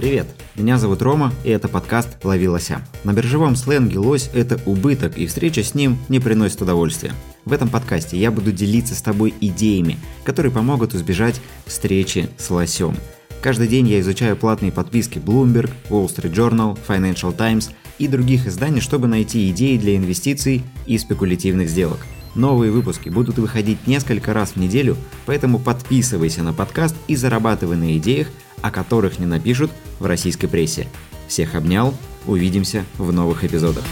Привет! Меня зовут Рома, и это подкаст «Лови лося». На биржевом сленге лось – это убыток, и встреча с ним не приносит удовольствия. В этом подкасте я буду делиться с тобой идеями, которые помогут избежать встречи с лосем. Каждый день я изучаю платные подписки Bloomberg, Wall Street Journal, Financial Times и других изданий, чтобы найти идеи для инвестиций и спекулятивных сделок. Новые выпуски будут выходить несколько раз в неделю, поэтому подписывайся на подкаст и зарабатывай на идеях, о которых не напишут в российской прессе. Всех обнял, увидимся в новых эпизодах.